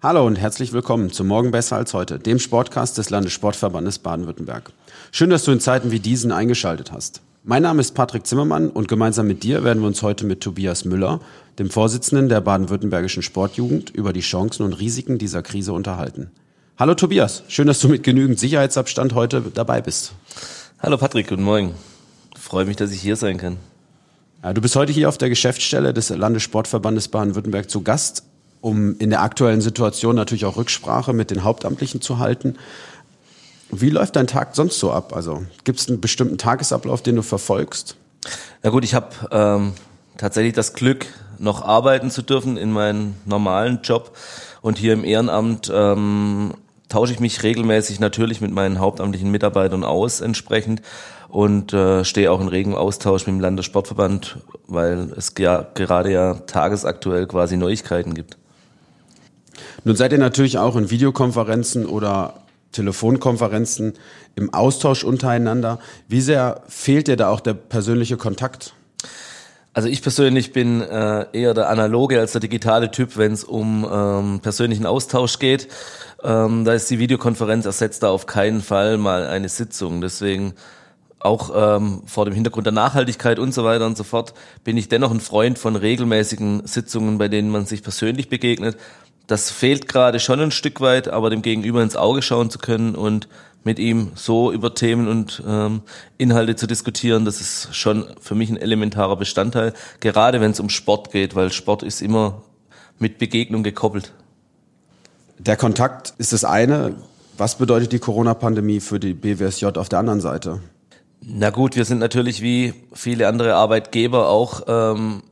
Hallo und herzlich willkommen zu Morgen besser als heute, dem Sportcast des Landessportverbandes Baden-Württemberg. Schön, dass du in Zeiten wie diesen eingeschaltet hast. Mein Name ist Patrick Zimmermann und gemeinsam mit dir werden wir uns heute mit Tobias Müller, dem Vorsitzenden der baden-württembergischen Sportjugend, über die Chancen und Risiken dieser Krise unterhalten. Hallo Tobias, schön, dass du mit genügend Sicherheitsabstand heute dabei bist. Hallo Patrick, guten Morgen. Freue mich, dass ich hier sein kann. Ja, du bist heute hier auf der Geschäftsstelle des Landessportverbandes Baden-Württemberg zu Gast um in der aktuellen Situation natürlich auch Rücksprache mit den Hauptamtlichen zu halten. Wie läuft dein Tag sonst so ab? Also gibt es einen bestimmten Tagesablauf, den du verfolgst? Na gut, ich habe ähm, tatsächlich das Glück, noch arbeiten zu dürfen in meinem normalen Job und hier im Ehrenamt ähm, tausche ich mich regelmäßig natürlich mit meinen hauptamtlichen Mitarbeitern aus entsprechend und äh, stehe auch in regem Austausch mit dem Landessportverband, weil es ja gerade ja tagesaktuell quasi Neuigkeiten gibt. Nun seid ihr natürlich auch in Videokonferenzen oder Telefonkonferenzen im Austausch untereinander. Wie sehr fehlt dir da auch der persönliche Kontakt? Also ich persönlich bin äh, eher der analoge als der digitale Typ, wenn es um ähm, persönlichen Austausch geht. Ähm, da ist die Videokonferenz ersetzt da auf keinen Fall mal eine Sitzung. Deswegen auch ähm, vor dem Hintergrund der Nachhaltigkeit und so weiter und so fort bin ich dennoch ein Freund von regelmäßigen Sitzungen, bei denen man sich persönlich begegnet, das fehlt gerade schon ein Stück weit, aber dem Gegenüber ins Auge schauen zu können und mit ihm so über Themen und ähm, Inhalte zu diskutieren, das ist schon für mich ein elementarer Bestandteil, gerade wenn es um Sport geht, weil Sport ist immer mit Begegnung gekoppelt. Der Kontakt ist das eine. Was bedeutet die Corona-Pandemie für die BWSJ auf der anderen Seite? Na gut, wir sind natürlich wie viele andere Arbeitgeber auch ähm,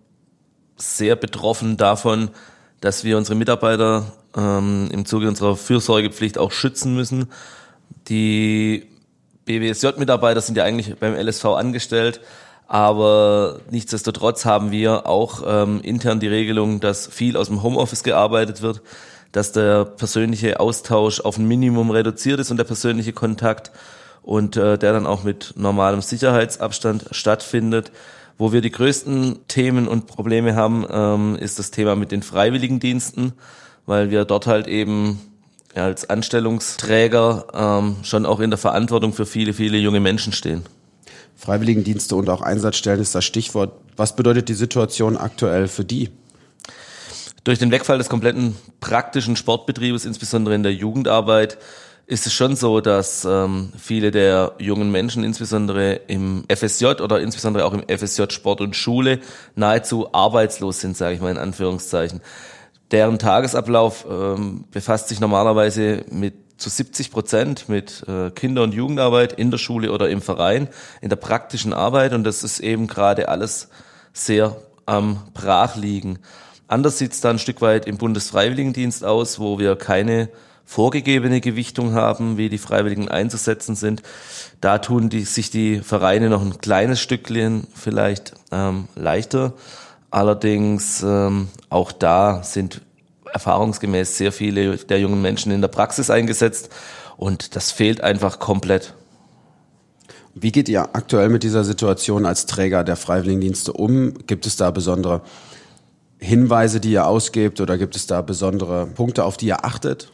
sehr betroffen davon, dass wir unsere Mitarbeiter ähm, im Zuge unserer Fürsorgepflicht auch schützen müssen. Die BWSJ-Mitarbeiter sind ja eigentlich beim LSV angestellt, aber nichtsdestotrotz haben wir auch ähm, intern die Regelung, dass viel aus dem Homeoffice gearbeitet wird, dass der persönliche Austausch auf ein Minimum reduziert ist und der persönliche Kontakt und äh, der dann auch mit normalem Sicherheitsabstand stattfindet. Wo wir die größten Themen und Probleme haben, ähm, ist das Thema mit den Freiwilligendiensten, weil wir dort halt eben ja, als Anstellungsträger ähm, schon auch in der Verantwortung für viele, viele junge Menschen stehen. Freiwilligendienste und auch Einsatzstellen ist das Stichwort. Was bedeutet die Situation aktuell für die? Durch den Wegfall des kompletten praktischen Sportbetriebes, insbesondere in der Jugendarbeit, ist es schon so, dass ähm, viele der jungen Menschen, insbesondere im FSJ oder insbesondere auch im FSJ Sport und Schule, nahezu arbeitslos sind, sage ich mal in Anführungszeichen. Deren Tagesablauf ähm, befasst sich normalerweise mit zu 70 Prozent mit äh, Kinder- und Jugendarbeit in der Schule oder im Verein, in der praktischen Arbeit und das ist eben gerade alles sehr am Brachliegen. Anders sieht es da ein Stück weit im Bundesfreiwilligendienst aus, wo wir keine vorgegebene Gewichtung haben, wie die Freiwilligen einzusetzen sind. Da tun die, sich die Vereine noch ein kleines Stückchen vielleicht ähm, leichter. Allerdings ähm, auch da sind erfahrungsgemäß sehr viele der jungen Menschen in der Praxis eingesetzt und das fehlt einfach komplett. Wie geht ihr aktuell mit dieser Situation als Träger der Freiwilligendienste um? Gibt es da besondere Hinweise, die ihr ausgebt oder gibt es da besondere Punkte, auf die ihr achtet?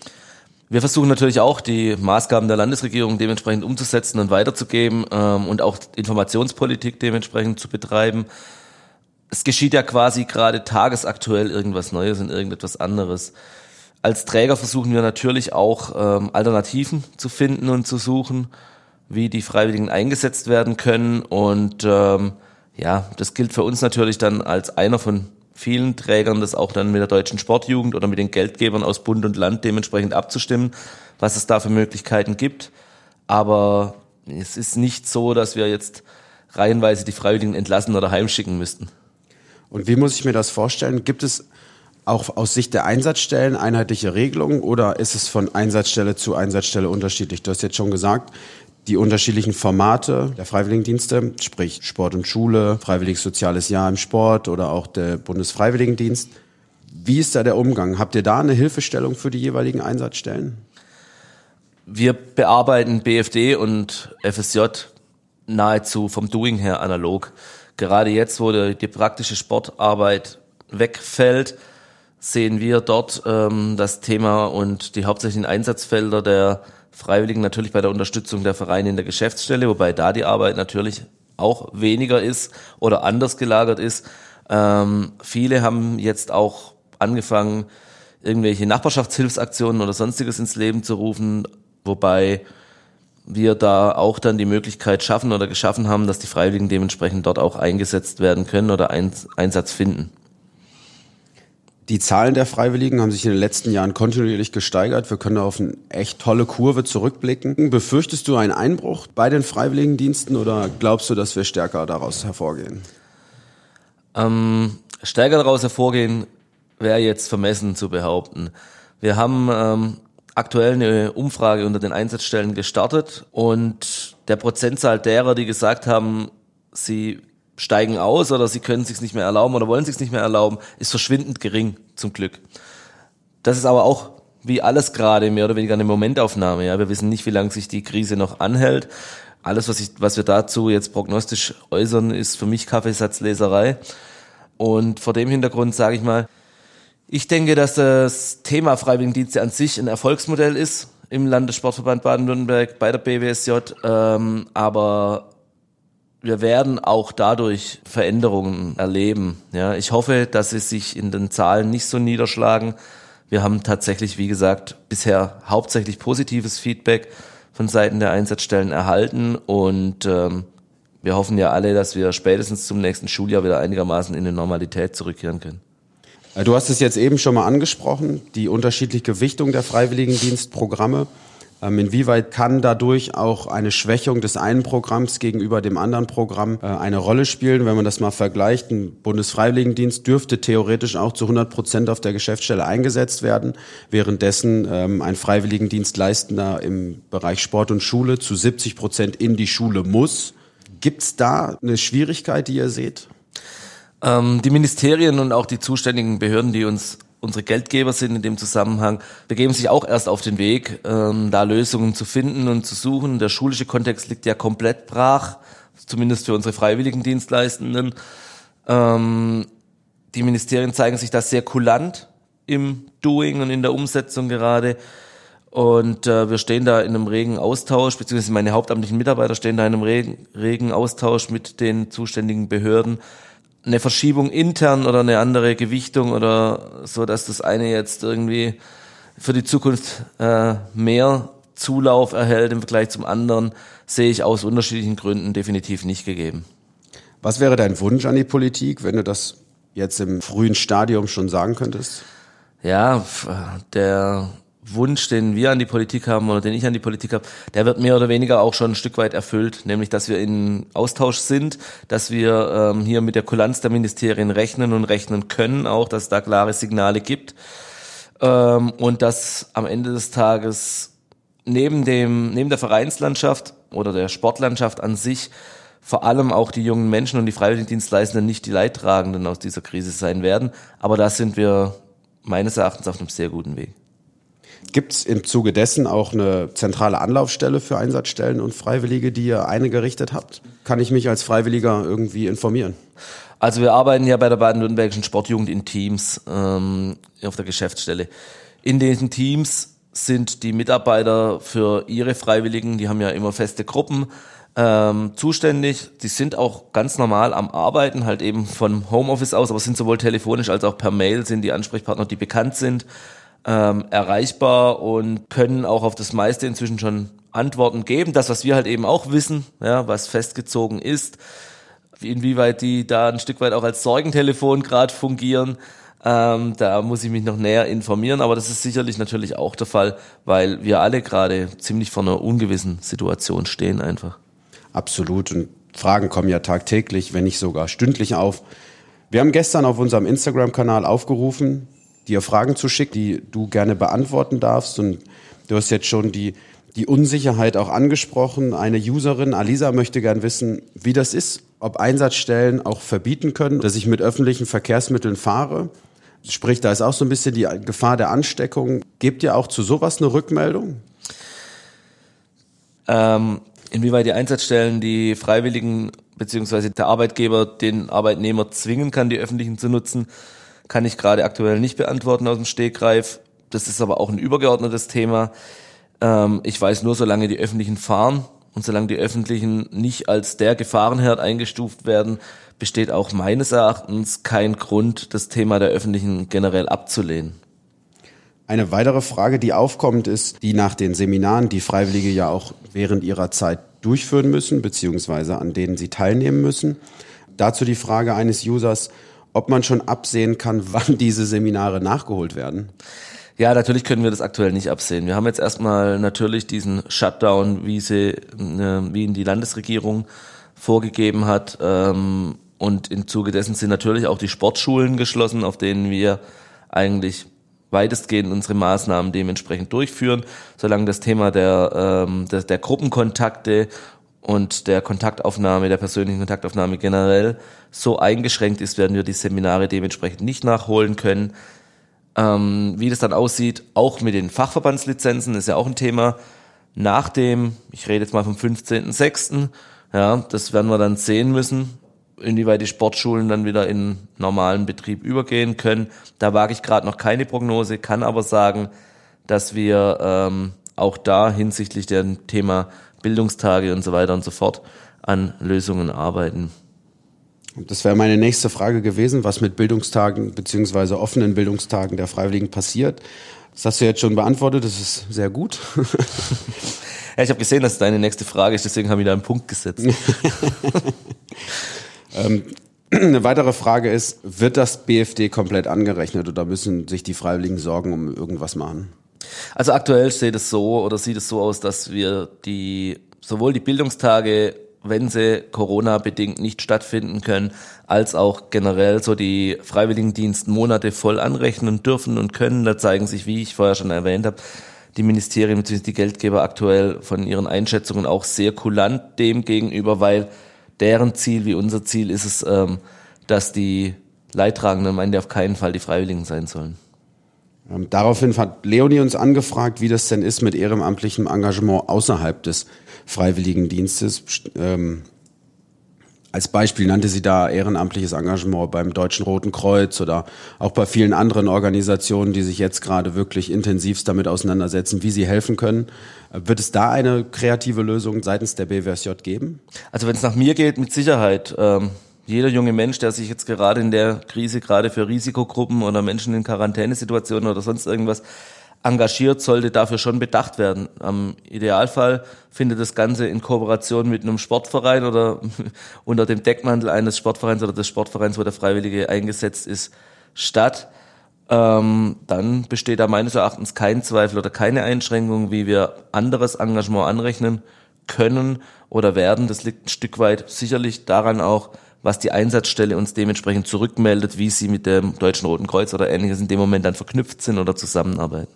Wir versuchen natürlich auch, die Maßgaben der Landesregierung dementsprechend umzusetzen und weiterzugeben ähm, und auch Informationspolitik dementsprechend zu betreiben. Es geschieht ja quasi gerade tagesaktuell irgendwas Neues und irgendetwas anderes. Als Träger versuchen wir natürlich auch ähm, Alternativen zu finden und zu suchen, wie die Freiwilligen eingesetzt werden können. Und ähm, ja, das gilt für uns natürlich dann als einer von vielen Trägern das auch dann mit der deutschen Sportjugend oder mit den Geldgebern aus Bund und Land dementsprechend abzustimmen, was es da für Möglichkeiten gibt. Aber es ist nicht so, dass wir jetzt reihenweise die Freiwilligen entlassen oder heimschicken müssten. Und wie muss ich mir das vorstellen? Gibt es auch aus Sicht der Einsatzstellen einheitliche Regelungen oder ist es von Einsatzstelle zu Einsatzstelle unterschiedlich? Du hast jetzt schon gesagt, die unterschiedlichen Formate der Freiwilligendienste, sprich Sport und Schule, Freiwilliges Soziales Jahr im Sport oder auch der Bundesfreiwilligendienst. Wie ist da der Umgang? Habt ihr da eine Hilfestellung für die jeweiligen Einsatzstellen? Wir bearbeiten BFD und FSJ nahezu vom Doing her analog. Gerade jetzt, wo die, die praktische Sportarbeit wegfällt, sehen wir dort ähm, das Thema und die hauptsächlichen Einsatzfelder der Freiwilligen natürlich bei der Unterstützung der Vereine in der Geschäftsstelle, wobei da die Arbeit natürlich auch weniger ist oder anders gelagert ist. Ähm, viele haben jetzt auch angefangen, irgendwelche Nachbarschaftshilfsaktionen oder sonstiges ins Leben zu rufen, wobei wir da auch dann die Möglichkeit schaffen oder geschaffen haben, dass die Freiwilligen dementsprechend dort auch eingesetzt werden können oder Einsatz finden. Die Zahlen der Freiwilligen haben sich in den letzten Jahren kontinuierlich gesteigert. Wir können auf eine echt tolle Kurve zurückblicken. Befürchtest du einen Einbruch bei den Freiwilligendiensten oder glaubst du, dass wir stärker daraus hervorgehen? Ähm, stärker daraus hervorgehen wäre jetzt vermessen zu behaupten. Wir haben ähm, aktuell eine Umfrage unter den Einsatzstellen gestartet und der Prozentzahl derer, die gesagt haben, sie steigen aus oder sie können sich nicht mehr erlauben oder wollen sich nicht mehr erlauben, ist verschwindend gering zum Glück. Das ist aber auch wie alles gerade mehr oder weniger eine Momentaufnahme. Ja, wir wissen nicht, wie lange sich die Krise noch anhält. Alles, was, ich, was wir dazu jetzt prognostisch äußern, ist für mich Kaffeesatzleserei. Und vor dem Hintergrund sage ich mal, ich denke, dass das Thema Freiwilligendienste an sich ein Erfolgsmodell ist im Landessportverband Baden-Württemberg bei der BWSJ, ähm, aber wir werden auch dadurch Veränderungen erleben. Ja, ich hoffe, dass sie sich in den Zahlen nicht so niederschlagen. Wir haben tatsächlich, wie gesagt, bisher hauptsächlich positives Feedback von Seiten der Einsatzstellen erhalten und ähm, wir hoffen ja alle, dass wir spätestens zum nächsten Schuljahr wieder einigermaßen in die Normalität zurückkehren können. Äh, du hast es jetzt eben schon mal angesprochen, die unterschiedliche Gewichtung der Freiwilligendienstprogramme. Ähm, inwieweit kann dadurch auch eine Schwächung des einen Programms gegenüber dem anderen Programm äh, eine Rolle spielen? Wenn man das mal vergleicht, ein Bundesfreiwilligendienst dürfte theoretisch auch zu 100 Prozent auf der Geschäftsstelle eingesetzt werden, währenddessen ähm, ein Freiwilligendienstleistender im Bereich Sport und Schule zu 70 Prozent in die Schule muss. Gibt es da eine Schwierigkeit, die ihr seht? Ähm, die Ministerien und auch die zuständigen Behörden, die uns unsere Geldgeber sind in dem Zusammenhang, begeben sich auch erst auf den Weg, ähm, da Lösungen zu finden und zu suchen. Der schulische Kontext liegt ja komplett brach, zumindest für unsere freiwilligen Dienstleistenden. Ähm, die Ministerien zeigen sich da sehr kulant im Doing und in der Umsetzung gerade. Und äh, wir stehen da in einem regen Austausch, beziehungsweise meine hauptamtlichen Mitarbeiter stehen da in einem regen, regen Austausch mit den zuständigen Behörden eine Verschiebung intern oder eine andere Gewichtung oder so, dass das eine jetzt irgendwie für die Zukunft äh, mehr Zulauf erhält im Vergleich zum anderen, sehe ich aus unterschiedlichen Gründen definitiv nicht gegeben. Was wäre dein Wunsch an die Politik, wenn du das jetzt im frühen Stadium schon sagen könntest? Ja, der Wunsch, den wir an die Politik haben oder den ich an die Politik habe, der wird mehr oder weniger auch schon ein Stück weit erfüllt, nämlich dass wir in Austausch sind, dass wir ähm, hier mit der Kulanz der Ministerien rechnen und rechnen können, auch dass es da klare Signale gibt ähm, und dass am Ende des Tages neben dem neben der Vereinslandschaft oder der Sportlandschaft an sich vor allem auch die jungen Menschen und die Freiwilligendienstleistenden nicht die Leidtragenden aus dieser Krise sein werden, aber da sind wir meines Erachtens auf einem sehr guten Weg. Gibt es im Zuge dessen auch eine zentrale Anlaufstelle für Einsatzstellen und Freiwillige, die ihr eingerichtet habt? Kann ich mich als Freiwilliger irgendwie informieren? Also wir arbeiten ja bei der baden-württembergischen Sportjugend in Teams ähm, auf der Geschäftsstelle. In diesen Teams sind die Mitarbeiter für ihre Freiwilligen, die haben ja immer feste Gruppen, ähm, zuständig. Die sind auch ganz normal am Arbeiten, halt eben vom Homeoffice aus, aber sind sowohl telefonisch als auch per Mail sind die Ansprechpartner, die bekannt sind ähm, erreichbar und können auch auf das meiste inzwischen schon Antworten geben. Das, was wir halt eben auch wissen, ja, was festgezogen ist, inwieweit die da ein Stück weit auch als Sorgentelefon gerade fungieren. Ähm, da muss ich mich noch näher informieren, aber das ist sicherlich natürlich auch der Fall, weil wir alle gerade ziemlich vor einer ungewissen Situation stehen einfach. Absolut. Und Fragen kommen ja tagtäglich, wenn nicht sogar stündlich auf. Wir haben gestern auf unserem Instagram-Kanal aufgerufen, dir Fragen zu schicken, die du gerne beantworten darfst. Und du hast jetzt schon die, die Unsicherheit auch angesprochen. Eine Userin, Alisa, möchte gern wissen, wie das ist, ob Einsatzstellen auch verbieten können, dass ich mit öffentlichen Verkehrsmitteln fahre. Sprich, da ist auch so ein bisschen die Gefahr der Ansteckung. Gebt ihr auch zu sowas eine Rückmeldung? Ähm, inwieweit die Einsatzstellen die Freiwilligen beziehungsweise der Arbeitgeber den Arbeitnehmer zwingen kann, die öffentlichen zu nutzen, kann ich gerade aktuell nicht beantworten aus dem Stegreif. Das ist aber auch ein übergeordnetes Thema. Ähm, ich weiß nur, solange die öffentlichen fahren und solange die öffentlichen nicht als der Gefahrenherd eingestuft werden, besteht auch meines Erachtens kein Grund, das Thema der öffentlichen generell abzulehnen. Eine weitere Frage, die aufkommt, ist die nach den Seminaren, die Freiwillige ja auch während ihrer Zeit durchführen müssen, beziehungsweise an denen sie teilnehmen müssen. Dazu die Frage eines Users, ob man schon absehen kann, wann diese Seminare nachgeholt werden. Ja, natürlich können wir das aktuell nicht absehen. Wir haben jetzt erstmal natürlich diesen Shutdown, wie sie, äh, wie ihn die Landesregierung vorgegeben hat. Ähm, und im Zuge dessen sind natürlich auch die Sportschulen geschlossen, auf denen wir eigentlich weitestgehend unsere Maßnahmen dementsprechend durchführen, solange das Thema der, ähm, der, der Gruppenkontakte und der Kontaktaufnahme, der persönlichen Kontaktaufnahme generell so eingeschränkt ist, werden wir die Seminare dementsprechend nicht nachholen können. Ähm, wie das dann aussieht, auch mit den Fachverbandslizenzen, ist ja auch ein Thema. Nach dem, ich rede jetzt mal vom 15.06., ja, das werden wir dann sehen müssen, inwieweit die Sportschulen dann wieder in normalen Betrieb übergehen können. Da wage ich gerade noch keine Prognose, kann aber sagen, dass wir ähm, auch da hinsichtlich dem Thema Bildungstage und so weiter und so fort an Lösungen arbeiten. Das wäre meine nächste Frage gewesen, was mit Bildungstagen beziehungsweise offenen Bildungstagen der Freiwilligen passiert. Das hast du jetzt schon beantwortet, das ist sehr gut. ja, ich habe gesehen, dass es deine nächste Frage ist, deswegen habe ich da einen Punkt gesetzt. ähm, eine weitere Frage ist, wird das BFD komplett angerechnet oder müssen sich die Freiwilligen Sorgen um irgendwas machen? Also aktuell steht es so oder sieht es so aus, dass wir die sowohl die Bildungstage wenn sie Corona-bedingt nicht stattfinden können, als auch generell so die Freiwilligendienstmonate voll anrechnen dürfen und können. Da zeigen sich, wie ich vorher schon erwähnt habe, die Ministerien bzw. die Geldgeber aktuell von ihren Einschätzungen auch sehr kulant dem gegenüber, weil deren Ziel wie unser Ziel ist es, ähm, dass die Leidtragenden am Ende auf keinen Fall die Freiwilligen sein sollen. Ähm, daraufhin hat Leonie uns angefragt, wie das denn ist mit ehrenamtlichem Engagement außerhalb des Freiwilligendienstes. Ähm, als Beispiel nannte sie da ehrenamtliches Engagement beim Deutschen Roten Kreuz oder auch bei vielen anderen Organisationen, die sich jetzt gerade wirklich intensivst damit auseinandersetzen, wie sie helfen können. Äh, wird es da eine kreative Lösung seitens der BWSJ geben? Also wenn es nach mir geht, mit Sicherheit. Ähm jeder junge Mensch, der sich jetzt gerade in der Krise, gerade für Risikogruppen oder Menschen in Quarantänesituationen oder sonst irgendwas engagiert, sollte dafür schon bedacht werden. Am Idealfall findet das Ganze in Kooperation mit einem Sportverein oder unter dem Deckmantel eines Sportvereins oder des Sportvereins, wo der Freiwillige eingesetzt ist, statt. Ähm, dann besteht da meines Erachtens kein Zweifel oder keine Einschränkung, wie wir anderes Engagement anrechnen können oder werden. Das liegt ein Stück weit sicherlich daran auch, was die Einsatzstelle uns dementsprechend zurückmeldet, wie sie mit dem Deutschen Roten Kreuz oder ähnliches in dem Moment dann verknüpft sind oder zusammenarbeiten.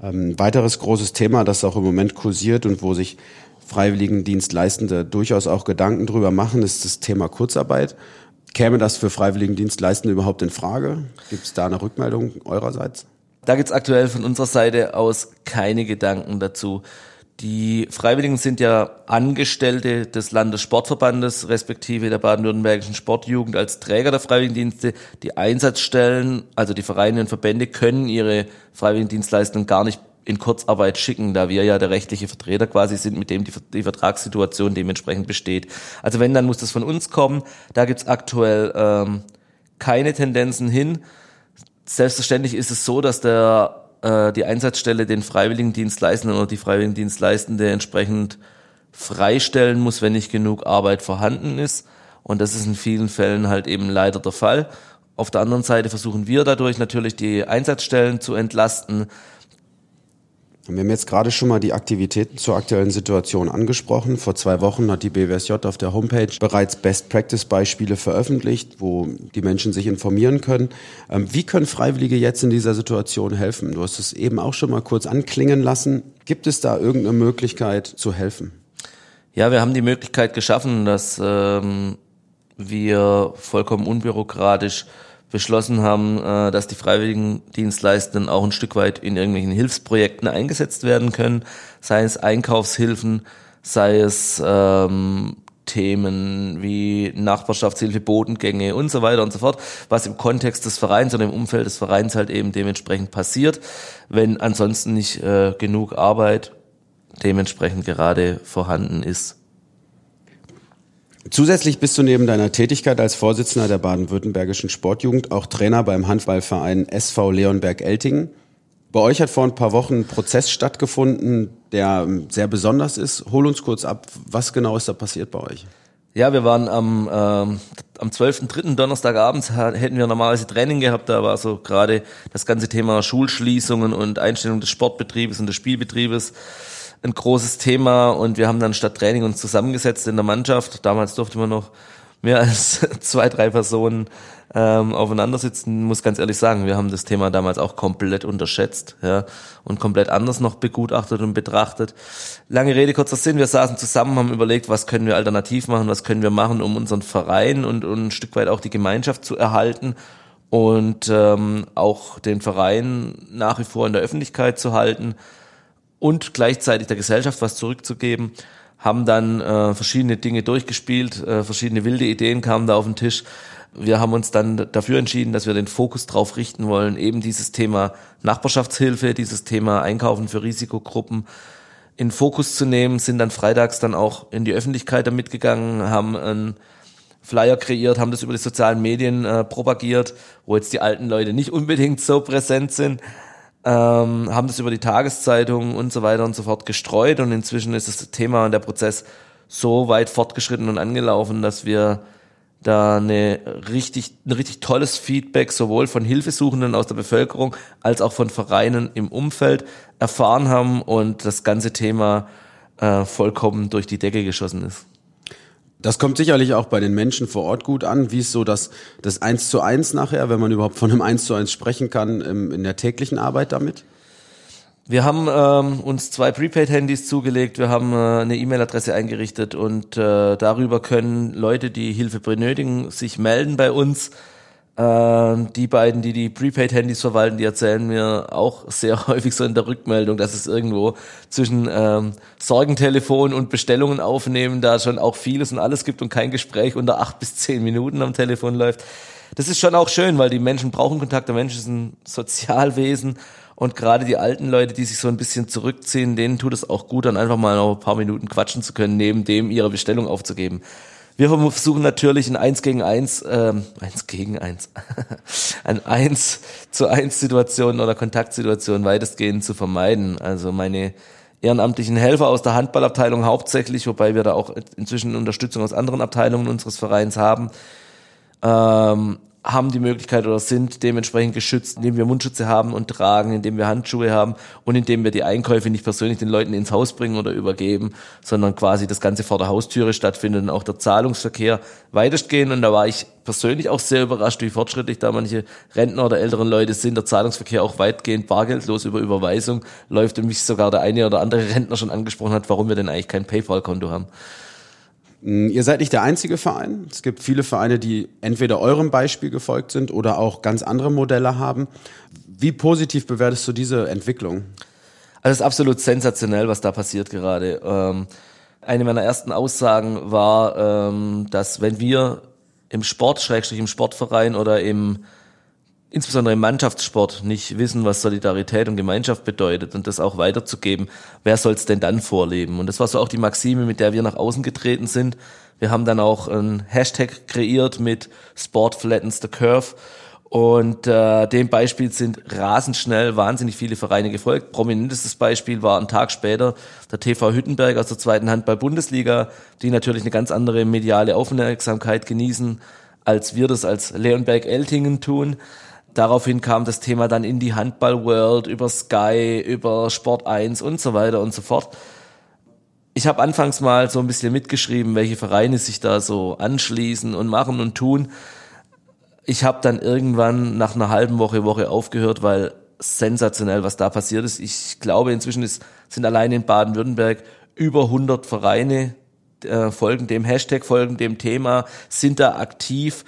Ein ähm, weiteres großes Thema, das auch im Moment kursiert und wo sich Freiwilligendienstleistende durchaus auch Gedanken drüber machen, ist das Thema Kurzarbeit. Käme das für Freiwilligendienstleistende überhaupt in Frage? Gibt es da eine Rückmeldung eurerseits? Da gibt es aktuell von unserer Seite aus keine Gedanken dazu. Die Freiwilligen sind ja Angestellte des Landessportverbandes respektive der baden-württembergischen Sportjugend als Träger der Freiwilligendienste. Die Einsatzstellen, also die Vereine und Verbände können ihre Freiwilligendienstleistungen gar nicht in Kurzarbeit schicken, da wir ja der rechtliche Vertreter quasi sind, mit dem die, die Vertragssituation dementsprechend besteht. Also wenn, dann muss das von uns kommen. Da gibt's aktuell ähm, keine Tendenzen hin. Selbstverständlich ist es so, dass der äh, die Einsatzstelle den Freiwilligendienstleistenden oder die Freiwilligendienstleistende entsprechend freistellen muss, wenn nicht genug Arbeit vorhanden ist. Und das ist in vielen Fällen halt eben leider der Fall. Auf der anderen Seite versuchen wir dadurch natürlich die Einsatzstellen zu entlasten, wir haben jetzt gerade schon mal die Aktivitäten zur aktuellen Situation angesprochen. Vor zwei Wochen hat die BWSJ auf der Homepage bereits Best-Practice-Beispiele veröffentlicht, wo die Menschen sich informieren können. Ähm, wie können Freiwillige jetzt in dieser Situation helfen? Du hast es eben auch schon mal kurz anklingen lassen. Gibt es da irgendeine Möglichkeit zu helfen? Ja, wir haben die Möglichkeit geschaffen, dass ähm, wir vollkommen unbürokratisch beschlossen haben, äh, dass die Freiwilligendienstleistenden auch ein Stück weit in irgendwelchen Hilfsprojekten eingesetzt werden können, sei es Einkaufshilfen, sei es ähm, Themen wie Nachbarschaftshilfe, Bodengänge und so weiter und so fort, was im Kontext des Vereins oder im Umfeld des Vereins halt eben dementsprechend passiert, wenn ansonsten nicht äh, genug Arbeit dementsprechend gerade vorhanden ist. Zusätzlich bist du neben deiner Tätigkeit als Vorsitzender der baden-württembergischen Sportjugend auch Trainer beim Handballverein SV Leonberg-Eltingen. Bei euch hat vor ein paar Wochen ein Prozess stattgefunden, der sehr besonders ist. Hol uns kurz ab, was genau ist da passiert bei euch? Ja, wir waren am, ähm, am 12.3. Donnerstagabend, hätten wir normalerweise Training gehabt, da war so gerade das ganze Thema Schulschließungen und Einstellung des Sportbetriebes und des Spielbetriebes ein großes Thema und wir haben dann statt Training uns zusammengesetzt in der Mannschaft. Damals durfte man noch mehr als zwei, drei Personen ähm, aufeinander sitzen, muss ganz ehrlich sagen, wir haben das Thema damals auch komplett unterschätzt ja, und komplett anders noch begutachtet und betrachtet. Lange Rede, kurzer Sinn, wir saßen zusammen, haben überlegt, was können wir alternativ machen, was können wir machen, um unseren Verein und, und ein Stück weit auch die Gemeinschaft zu erhalten und ähm, auch den Verein nach wie vor in der Öffentlichkeit zu halten und gleichzeitig der Gesellschaft was zurückzugeben haben dann äh, verschiedene Dinge durchgespielt, äh, verschiedene wilde Ideen kamen da auf den Tisch. Wir haben uns dann dafür entschieden, dass wir den Fokus drauf richten wollen, eben dieses Thema Nachbarschaftshilfe, dieses Thema Einkaufen für Risikogruppen in Fokus zu nehmen, sind dann freitags dann auch in die Öffentlichkeit damit gegangen, haben einen Flyer kreiert, haben das über die sozialen Medien äh, propagiert, wo jetzt die alten Leute nicht unbedingt so präsent sind ähm, haben das über die Tageszeitung und so weiter und so fort gestreut und inzwischen ist das Thema und der Prozess so weit fortgeschritten und angelaufen, dass wir da eine richtig, ein richtig tolles Feedback sowohl von Hilfesuchenden aus der Bevölkerung als auch von Vereinen im Umfeld erfahren haben und das ganze Thema äh, vollkommen durch die Decke geschossen ist. Das kommt sicherlich auch bei den Menschen vor Ort gut an. Wie ist so das, das Eins zu Eins nachher, wenn man überhaupt von einem Eins zu Eins sprechen kann, im, in der täglichen Arbeit damit? Wir haben ähm, uns zwei Prepaid-Handys zugelegt, wir haben äh, eine E-Mail-Adresse eingerichtet und äh, darüber können Leute, die Hilfe benötigen, sich melden bei uns. Äh, die beiden, die die Prepaid-Handys verwalten, die erzählen mir auch sehr häufig so in der Rückmeldung, dass es irgendwo zwischen ähm, Sorgentelefon und Bestellungen aufnehmen da schon auch vieles und alles gibt und kein Gespräch unter acht bis zehn Minuten am Telefon läuft. Das ist schon auch schön, weil die Menschen brauchen Kontakt. Der Mensch ist ein Sozialwesen und gerade die alten Leute, die sich so ein bisschen zurückziehen, denen tut es auch gut, dann einfach mal noch ein paar Minuten quatschen zu können, neben dem ihre Bestellung aufzugeben. Wir versuchen natürlich ein Eins gegen Eins, ähm, Eins gegen Eins, ein Eins zu Eins Situation oder Kontaktsituation weitestgehend zu vermeiden. Also meine ehrenamtlichen Helfer aus der Handballabteilung hauptsächlich, wobei wir da auch inzwischen Unterstützung aus anderen Abteilungen unseres Vereins haben, ähm, haben die Möglichkeit oder sind dementsprechend geschützt, indem wir Mundschütze haben und tragen, indem wir Handschuhe haben und indem wir die Einkäufe nicht persönlich den Leuten ins Haus bringen oder übergeben, sondern quasi das Ganze vor der Haustüre stattfindet und auch der Zahlungsverkehr weitestgehend. Und da war ich persönlich auch sehr überrascht, wie fortschrittlich da manche Rentner oder älteren Leute sind. Der Zahlungsverkehr auch weitgehend bargeldlos über Überweisung läuft und mich sogar der eine oder andere Rentner schon angesprochen hat, warum wir denn eigentlich kein PayPal-Konto haben. Mm, ihr seid nicht der einzige Verein. Es gibt viele Vereine, die entweder eurem Beispiel gefolgt sind oder auch ganz andere Modelle haben. Wie positiv bewertest du diese Entwicklung? Also es ist absolut sensationell, was da passiert gerade. Ähm, eine meiner ersten Aussagen war, ähm, dass wenn wir im Sport, Schrägstrich im Sportverein oder im insbesondere im Mannschaftssport nicht wissen, was Solidarität und Gemeinschaft bedeutet und das auch weiterzugeben, wer soll es denn dann vorleben? Und das war so auch die Maxime, mit der wir nach außen getreten sind. Wir haben dann auch ein Hashtag kreiert mit Sport flattens the curve und äh, dem Beispiel sind rasend schnell wahnsinnig viele Vereine gefolgt. Prominentestes Beispiel war ein Tag später der TV Hüttenberg aus der zweiten Handball-Bundesliga, die natürlich eine ganz andere mediale Aufmerksamkeit genießen, als wir das als Leonberg-Eltingen tun. Daraufhin kam das Thema dann in die Handball World, über Sky, über Sport 1 und so weiter und so fort. Ich habe anfangs mal so ein bisschen mitgeschrieben, welche Vereine sich da so anschließen und machen und tun. Ich habe dann irgendwann nach einer halben Woche, Woche aufgehört, weil sensationell, was da passiert ist. Ich glaube, inzwischen ist, sind allein in Baden-Württemberg über 100 Vereine, äh, folgen dem Hashtag, folgen dem Thema, sind da aktiv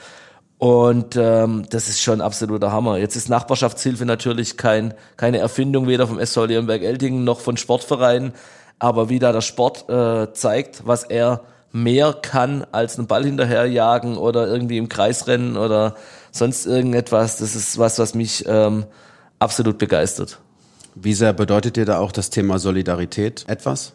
und ähm, das ist schon absoluter Hammer. Jetzt ist Nachbarschaftshilfe natürlich kein, keine Erfindung weder vom SV Leonberg-Eltingen noch von Sportvereinen. Aber wie da der Sport äh, zeigt, was er mehr kann als einen Ball hinterherjagen oder irgendwie im Kreis rennen oder sonst irgendetwas. Das ist was, was mich ähm, absolut begeistert. Wie sehr bedeutet dir da auch das Thema Solidarität etwas?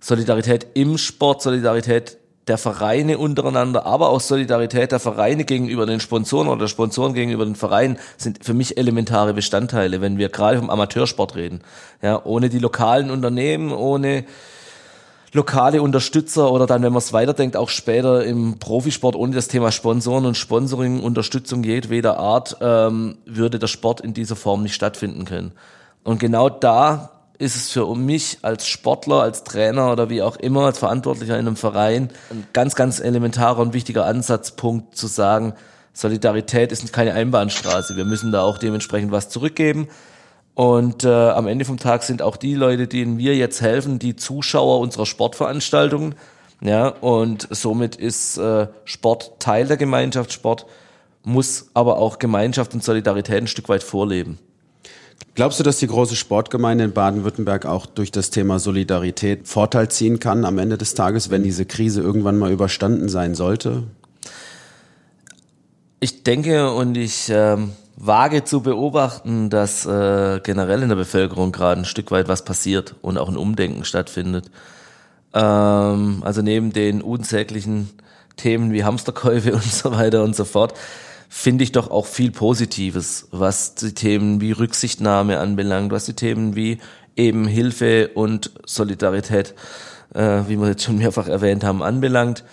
Solidarität im Sport, Solidarität der Vereine untereinander, aber auch Solidarität der Vereine gegenüber den Sponsoren oder der Sponsoren gegenüber den Vereinen sind für mich elementare Bestandteile, wenn wir gerade vom Amateursport reden. Ja, ohne die lokalen Unternehmen, ohne lokale Unterstützer oder dann, wenn man es weiterdenkt, auch später im Profisport ohne das Thema Sponsoren und Sponsoring, Unterstützung jedweder Art, ähm, würde der Sport in dieser Form nicht stattfinden können. Und genau da ist es für mich als Sportler, als Trainer oder wie auch immer, als Verantwortlicher in einem Verein ein ganz, ganz elementarer und wichtiger Ansatzpunkt zu sagen, Solidarität ist keine Einbahnstraße. Wir müssen da auch dementsprechend was zurückgeben. Und äh, am Ende vom Tag sind auch die Leute, denen wir jetzt helfen, die Zuschauer unserer Sportveranstaltungen. Ja, und somit ist äh, Sport Teil der Gemeinschaft. Sport muss aber auch Gemeinschaft und Solidarität ein Stück weit vorleben. Glaubst du, dass die große Sportgemeinde in Baden-Württemberg auch durch das Thema Solidarität Vorteil ziehen kann am Ende des Tages, wenn diese Krise irgendwann mal überstanden sein sollte? Ich denke und ich ähm, wage zu beobachten, dass äh, generell in der Bevölkerung gerade ein Stück weit was passiert und auch ein Umdenken stattfindet. Ähm, also neben den unsäglichen Themen wie Hamsterkäufe und so weiter und so fort finde ich doch auch viel Positives, was die Themen wie Rücksichtnahme anbelangt, was die Themen wie eben Hilfe und Solidarität, äh, wie wir jetzt schon mehrfach erwähnt haben, anbelangt.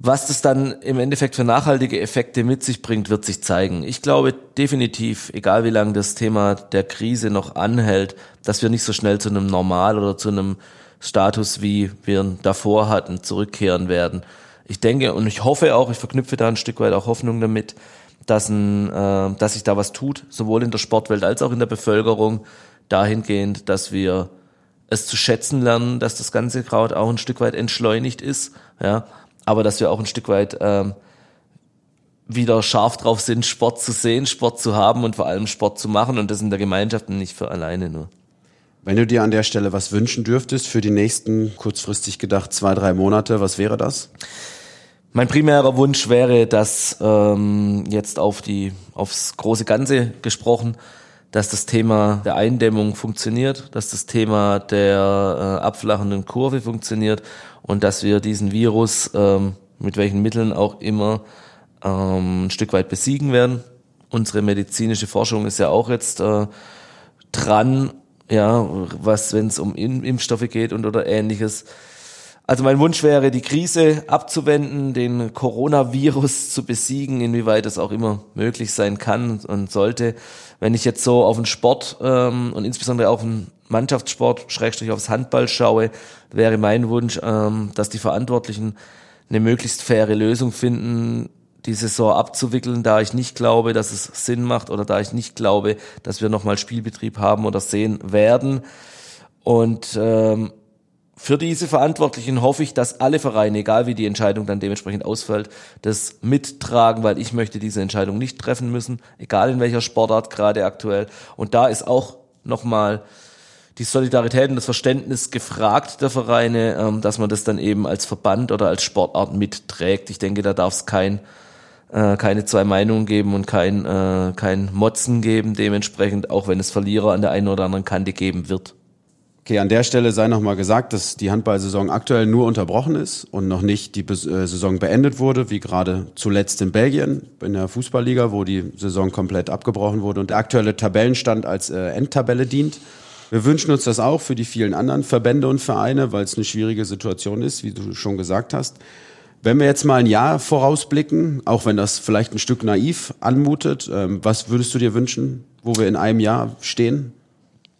Was das dann im Endeffekt für nachhaltige Effekte mit sich bringt, wird sich zeigen. Ich glaube definitiv, egal wie lange das Thema der Krise noch anhält, dass wir nicht so schnell zu einem Normal oder zu einem Status, wie wir ihn davor hatten, zurückkehren werden ich denke und ich hoffe auch, ich verknüpfe da ein Stück weit auch Hoffnung damit, dass, ein, äh, dass sich da was tut, sowohl in der Sportwelt als auch in der Bevölkerung, dahingehend, dass wir es zu schätzen lernen, dass das ganze Kraut auch ein Stück weit entschleunigt ist, ja, aber dass wir auch ein Stück weit ähm, wieder scharf drauf sind, Sport zu sehen, Sport zu haben und vor allem Sport zu machen und das in der Gemeinschaft und nicht für alleine nur. Wenn du dir an der Stelle was wünschen dürftest für die nächsten, kurzfristig gedacht, zwei, drei Monate, was wäre das? Mein primärer Wunsch wäre, dass ähm, jetzt auf die aufs große Ganze gesprochen, dass das Thema der Eindämmung funktioniert, dass das Thema der äh, abflachenden Kurve funktioniert und dass wir diesen Virus ähm, mit welchen Mitteln auch immer ähm, ein Stück weit besiegen werden. Unsere medizinische Forschung ist ja auch jetzt äh, dran, ja, was wenn es um Impfstoffe geht und oder ähnliches also mein Wunsch wäre, die Krise abzuwenden, den Coronavirus zu besiegen, inwieweit es auch immer möglich sein kann und sollte. Wenn ich jetzt so auf den Sport ähm, und insbesondere auf den Mannschaftssport, Schrägstrich aufs Handball schaue, wäre mein Wunsch, ähm, dass die Verantwortlichen eine möglichst faire Lösung finden, die Saison abzuwickeln, da ich nicht glaube, dass es Sinn macht oder da ich nicht glaube, dass wir nochmal Spielbetrieb haben oder sehen werden. Und ähm, für diese Verantwortlichen hoffe ich, dass alle Vereine, egal wie die Entscheidung dann dementsprechend ausfällt, das mittragen, weil ich möchte diese Entscheidung nicht treffen müssen, egal in welcher Sportart gerade aktuell. Und da ist auch nochmal die Solidarität und das Verständnis gefragt der Vereine, ähm, dass man das dann eben als Verband oder als Sportart mitträgt. Ich denke, da darf es kein, äh, keine zwei Meinungen geben und kein, äh, kein Motzen geben, dementsprechend, auch wenn es Verlierer an der einen oder anderen Kante geben wird. Okay, an der Stelle sei nochmal gesagt, dass die Handballsaison aktuell nur unterbrochen ist und noch nicht die äh, Saison beendet wurde, wie gerade zuletzt in Belgien in der Fußballliga, wo die Saison komplett abgebrochen wurde und der aktuelle Tabellenstand als äh, Endtabelle dient. Wir wünschen uns das auch für die vielen anderen Verbände und Vereine, weil es eine schwierige Situation ist, wie du schon gesagt hast. Wenn wir jetzt mal ein Jahr vorausblicken, auch wenn das vielleicht ein Stück naiv anmutet, ähm, was würdest du dir wünschen, wo wir in einem Jahr stehen?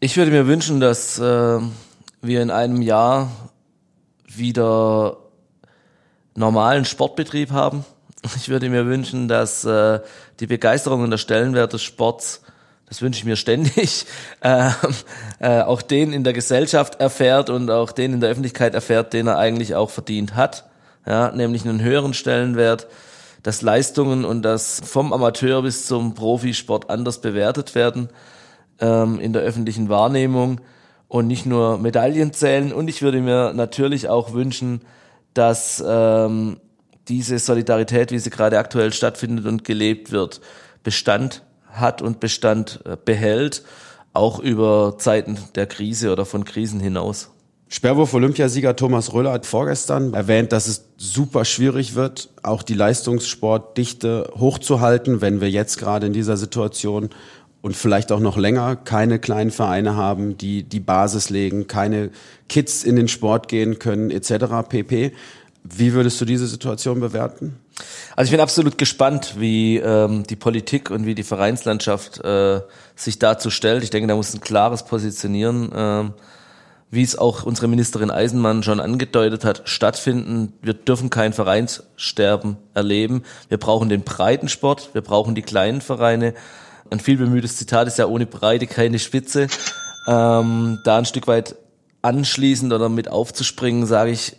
Ich würde mir wünschen, dass äh, wir in einem Jahr wieder normalen Sportbetrieb haben. Ich würde mir wünschen, dass äh, die Begeisterung und der Stellenwert des Sports, das wünsche ich mir ständig, äh, äh, auch den in der Gesellschaft erfährt und auch den in der Öffentlichkeit erfährt, den er eigentlich auch verdient hat. Ja, nämlich einen höheren Stellenwert, dass Leistungen und das vom Amateur bis zum Profisport anders bewertet werden ähm, in der öffentlichen Wahrnehmung und nicht nur Medaillen zählen. Und ich würde mir natürlich auch wünschen, dass ähm, diese Solidarität, wie sie gerade aktuell stattfindet und gelebt wird, Bestand hat und Bestand äh, behält, auch über Zeiten der Krise oder von Krisen hinaus. Sperrwurf-Olympiasieger Thomas Röller hat vorgestern erwähnt, dass es super schwierig wird, auch die Leistungssportdichte hochzuhalten, wenn wir jetzt gerade in dieser Situation und vielleicht auch noch länger keine kleinen Vereine haben, die die Basis legen, keine Kids in den Sport gehen können etc. pp. Wie würdest du diese Situation bewerten? Also ich bin absolut gespannt, wie ähm, die Politik und wie die Vereinslandschaft äh, sich dazu stellt. Ich denke, da muss ein klares Positionieren, äh, wie es auch unsere Ministerin Eisenmann schon angedeutet hat, stattfinden. Wir dürfen kein Vereinssterben erleben. Wir brauchen den Breitensport, wir brauchen die kleinen Vereine. Ein viel bemühtes Zitat ist ja ohne Breite keine Spitze. Ähm, da ein Stück weit anschließend oder mit aufzuspringen, sage ich,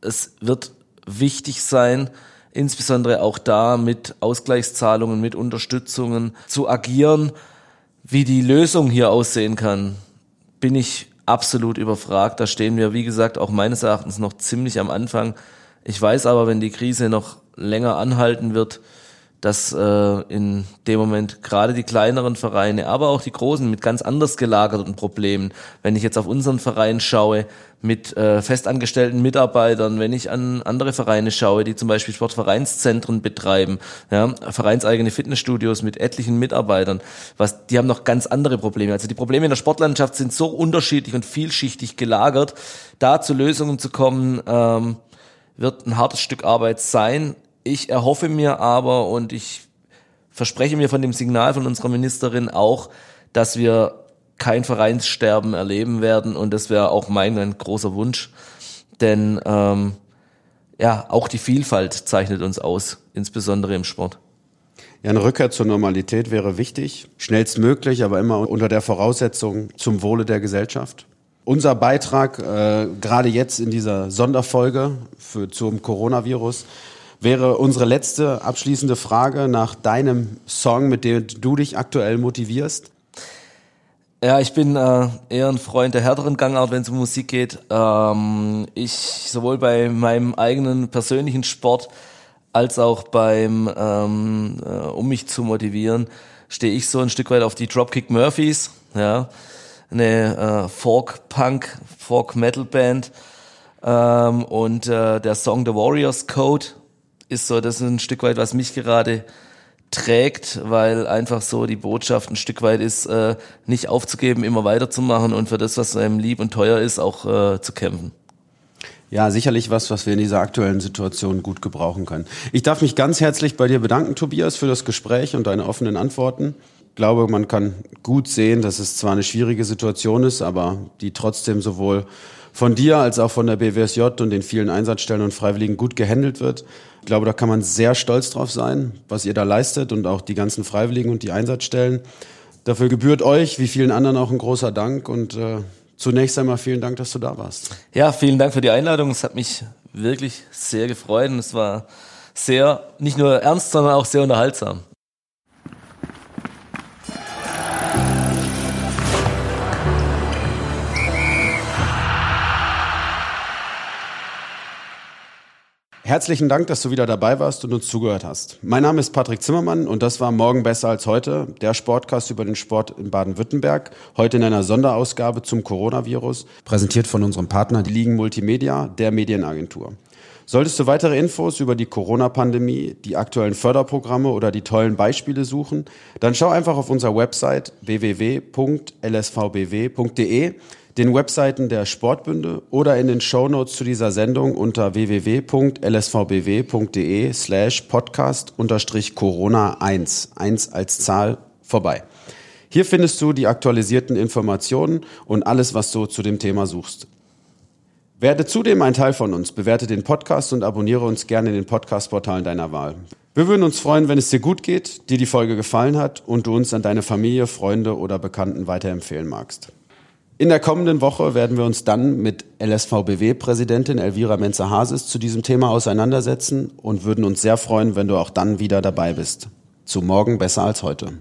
es wird wichtig sein, insbesondere auch da mit Ausgleichszahlungen, mit Unterstützungen zu agieren. Wie die Lösung hier aussehen kann, bin ich absolut überfragt. Da stehen wir, wie gesagt, auch meines Erachtens noch ziemlich am Anfang. Ich weiß aber, wenn die Krise noch länger anhalten wird, dass äh, in dem Moment gerade die kleineren Vereine, aber auch die großen mit ganz anders gelagerten Problemen, wenn ich jetzt auf unseren Verein schaue, mit äh, festangestellten Mitarbeitern, wenn ich an andere Vereine schaue, die zum Beispiel Sportvereinszentren betreiben, ja, vereinseigene Fitnessstudios mit etlichen Mitarbeitern, was, die haben noch ganz andere Probleme. Also die Probleme in der Sportlandschaft sind so unterschiedlich und vielschichtig gelagert. Da zu Lösungen zu kommen, ähm, wird ein hartes Stück Arbeit sein. Ich erhoffe mir aber und ich verspreche mir von dem Signal von unserer Ministerin auch, dass wir kein Vereinssterben erleben werden und das wäre auch mein ein großer Wunsch, denn ähm, ja auch die Vielfalt zeichnet uns aus, insbesondere im Sport. Ja, eine Rückkehr zur Normalität wäre wichtig, schnellstmöglich, aber immer unter der Voraussetzung zum Wohle der Gesellschaft. Unser Beitrag, äh, gerade jetzt in dieser Sonderfolge für, zum Coronavirus, wäre unsere letzte abschließende Frage nach deinem Song, mit dem du dich aktuell motivierst. Ja, ich bin äh, eher ein Freund der härteren Gangart, wenn es um Musik geht. Ähm, ich sowohl bei meinem eigenen persönlichen Sport als auch beim, ähm, äh, um mich zu motivieren, stehe ich so ein Stück weit auf die Dropkick Murphys, ja, eine äh, Folk Punk, Folk Metal Band ähm, und äh, der Song The Warriors Code ist so, das ist ein Stück weit, was mich gerade trägt, weil einfach so die Botschaft ein Stück weit ist, äh, nicht aufzugeben, immer weiterzumachen und für das, was einem lieb und teuer ist, auch äh, zu kämpfen. Ja, sicherlich was, was wir in dieser aktuellen Situation gut gebrauchen können. Ich darf mich ganz herzlich bei dir bedanken, Tobias, für das Gespräch und deine offenen Antworten. Ich glaube, man kann gut sehen, dass es zwar eine schwierige Situation ist, aber die trotzdem sowohl von dir als auch von der BWSJ und den vielen Einsatzstellen und Freiwilligen gut gehandelt wird. Ich glaube, da kann man sehr stolz drauf sein, was ihr da leistet und auch die ganzen Freiwilligen und die Einsatzstellen. Dafür gebührt euch, wie vielen anderen auch ein großer Dank und äh, zunächst einmal vielen Dank, dass du da warst. Ja, vielen Dank für die Einladung. Es hat mich wirklich sehr gefreut und es war sehr, nicht nur ernst, sondern auch sehr unterhaltsam. Herzlichen Dank, dass du wieder dabei warst und uns zugehört hast. Mein Name ist Patrick Zimmermann und das war Morgen besser als heute, der Sportcast über den Sport in Baden-Württemberg. Heute in einer Sonderausgabe zum Coronavirus, präsentiert von unserem Partner, die Ligen Multimedia, der Medienagentur. Solltest du weitere Infos über die Corona-Pandemie, die aktuellen Förderprogramme oder die tollen Beispiele suchen, dann schau einfach auf unserer Website www.lsvbw.de den Webseiten der Sportbünde oder in den Shownotes zu dieser Sendung unter www.lsvbw.de slash podcast unterstrich Corona 1, 1 als Zahl vorbei. Hier findest du die aktualisierten Informationen und alles, was du zu dem Thema suchst. Werde zudem ein Teil von uns, bewerte den Podcast und abonniere uns gerne in den Podcast-Portalen deiner Wahl. Wir würden uns freuen, wenn es dir gut geht, dir die Folge gefallen hat und du uns an deine Familie, Freunde oder Bekannten weiterempfehlen magst. In der kommenden Woche werden wir uns dann mit LSVBW-Präsidentin Elvira Menzer-Hasis zu diesem Thema auseinandersetzen und würden uns sehr freuen, wenn du auch dann wieder dabei bist. Zu morgen besser als heute.